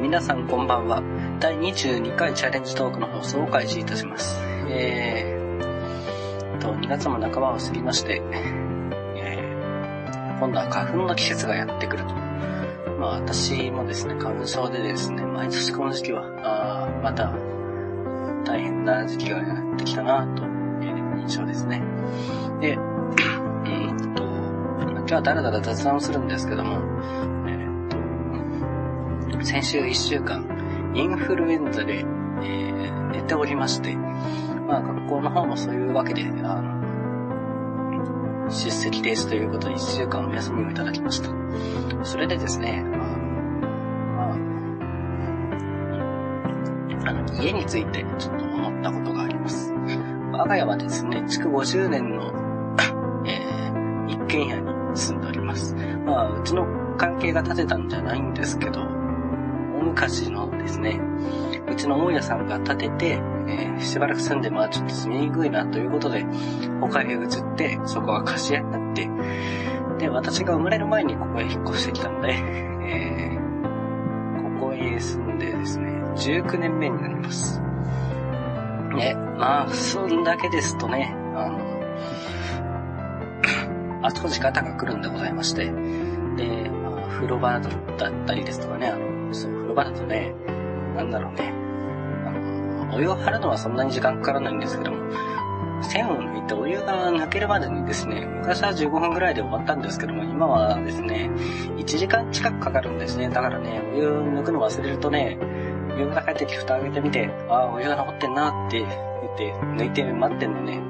皆さんこんばんは。第22回チャレンジトークの放送を開始いたします。えー、と、2月も半ばを過ぎまして、えー、今度は花粉の季節がやってくると。まあ私もですね、花粉症でですね、毎年この時期は、あまた大変な時期がやってきたなという印象ですね。で、うんと、今日はだらだら雑談をするんですけども、先週1週間、インフルエンザで、えー、寝ておりまして、まあ学校の方もそういうわけで、あの、出席停止ということで1週間お休みをいただきました。それでですね、まあ、あ、の、家についてちょっと思ったことがあります。我が家はですね、築50年のえー、一軒家に住んでおります。まあ、うちの関係が建てたんじゃないんですけど、大昔のですね、うちの大家さんが建てて、えー、しばらく住んで、まあちょっと住みにくいなということで、他へ移って、そこが貸し家になって、で、私が生まれる前にここへ引っ越してきたので、えー、ここへ住んでですね、19年目になります。ね、まあ、そんだけですとね、あの、あちこち方が来るんでございまして、で、まあ、風呂場だったりですとかね、あの、そう、風呂場だとね、なんだろうね。あの、お湯を張るのはそんなに時間かからないんですけども、線を抜いてお湯が抜けるまでにですね、昔は15分ぐらいで終わったんですけども、今はですね、1時間近くかかるんですね。だからね、お湯抜くの忘れるとね、夕方帰ってきて蓋開けてみて、ああ、お湯が残ってんなって言って、抜いて待ってんのね。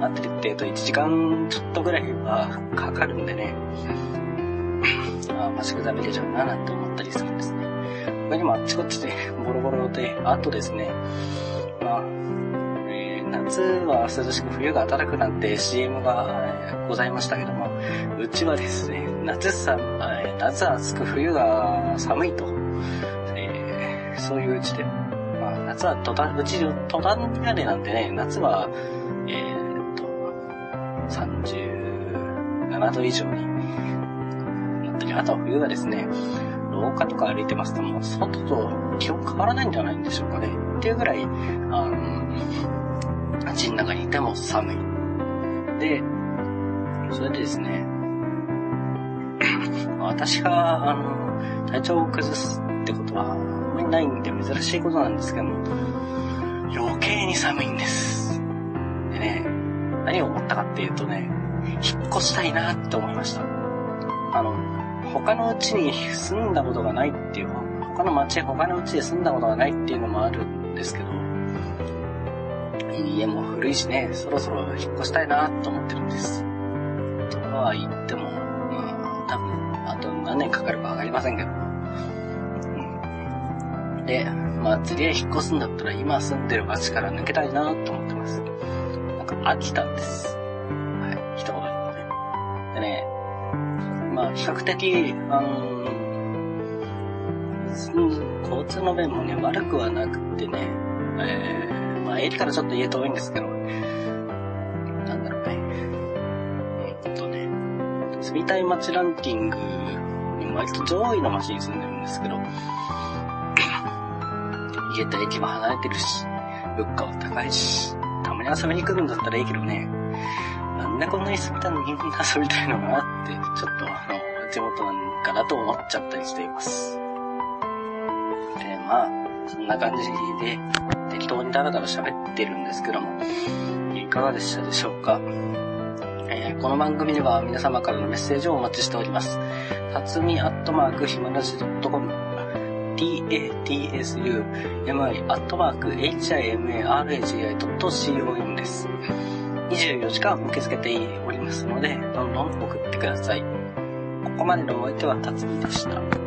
待ってるって言うと1時間ちょっとぐらいはかかるんでね、ああ、マシクダメでじゃうななんて思ったりするんですね。他にもあっちこっちでボロボロで、あとですね、まあ、えー、夏は涼しく冬が暖かくなんて CM がございましたけども、うちはですね、夏さ、夏は暑く冬が寒いと、えー、そういううちで、まあ、夏は途端、うち途端屋根なんでね、夏は、えー、っと、37度以上になったり、あと冬がですね、廊下とか歩いてますと、もう外と気温変わらないんじゃないんでしょうかね。っていうぐらい、あの、街の中にいても寒い。で、それでですね、私が、あの、体調を崩すってことは、あんまりないんで珍しいことなんですけども、余計に寒いんです。でね、何を思ったかっていうとね、引っ越したいなって思いました。あの、他のうちに住んだことがないっていう、他の町、他のうちで住んだことがないっていうのもあるんですけど、家も古いしね、そろそろ引っ越したいなと思ってるんです。とは言っても、まあ、多分、あと何年かかるかわかりませんけど。で、まあ次へ引っ越すんだったら今住んでる町から抜けたいなと思ってます。なんか飽きたんです。比較的、あの交通の便もね、悪くはなくてね、えー、まあ、駅からちょっと家遠いんですけど、なんだろうね。えっとね、住みたい街ランキング割と上位の街に住んでるんですけど、家と駅は離れてるし、物価は高いし、たまに遊びに来るんだったらいいけどね、なんでこんなに住みたいのに遊びたいのかなって、ちょっとあの、地元なんかなと思っちゃったりしています。で、まあ、そんな感じで、適当にダラダラ喋ってるんですけども、いかがでしたでしょうかえー、この番組では皆様からのメッセージをお待ちしております。たつみアットマークひまらじ .com tatsu mi アットマーク himaragi.com です。24時間受け付けておりますので、どんどん送ってください。ここまでのお相手は辰巳でした。